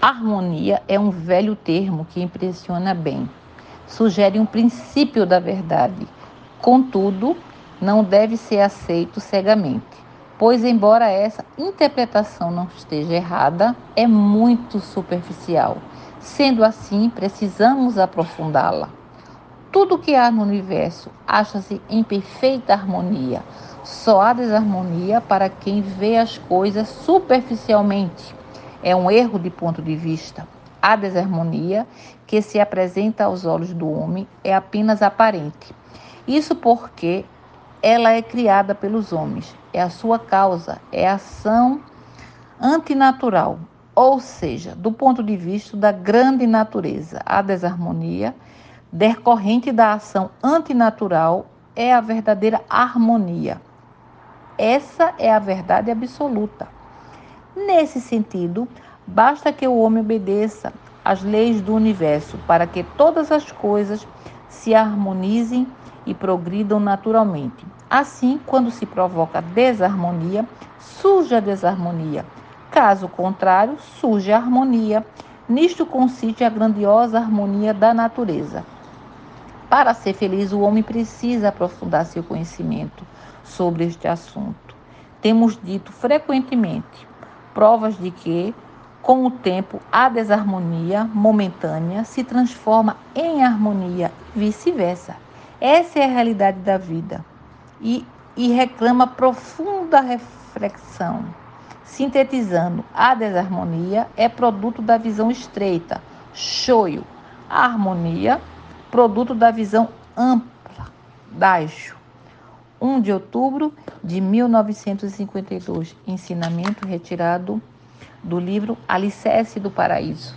Harmonia é um velho termo que impressiona bem. Sugere um princípio da verdade. Contudo, não deve ser aceito cegamente, pois, embora essa interpretação não esteja errada, é muito superficial. Sendo assim, precisamos aprofundá-la. Tudo que há no universo acha-se em perfeita harmonia. Só há desarmonia para quem vê as coisas superficialmente. É um erro de ponto de vista. A desarmonia que se apresenta aos olhos do homem é apenas aparente. Isso porque ela é criada pelos homens, é a sua causa, é ação antinatural, ou seja, do ponto de vista da grande natureza. A desarmonia decorrente da ação antinatural é a verdadeira harmonia. Essa é a verdade absoluta. Nesse sentido, basta que o homem obedeça às leis do universo para que todas as coisas se harmonizem e progridam naturalmente. Assim, quando se provoca desarmonia, surge a desarmonia. Caso contrário, surge a harmonia. Nisto consiste a grandiosa harmonia da natureza. Para ser feliz, o homem precisa aprofundar seu conhecimento sobre este assunto. Temos dito frequentemente provas de que, com o tempo, a desarmonia momentânea se transforma em harmonia e vice-versa. Essa é a realidade da vida e, e reclama profunda reflexão. Sintetizando, a desarmonia é produto da visão estreita, choio. A harmonia produto da visão ampla Daisho. 1 de outubro de 1952, ensinamento retirado do livro Alicerce do Paraíso.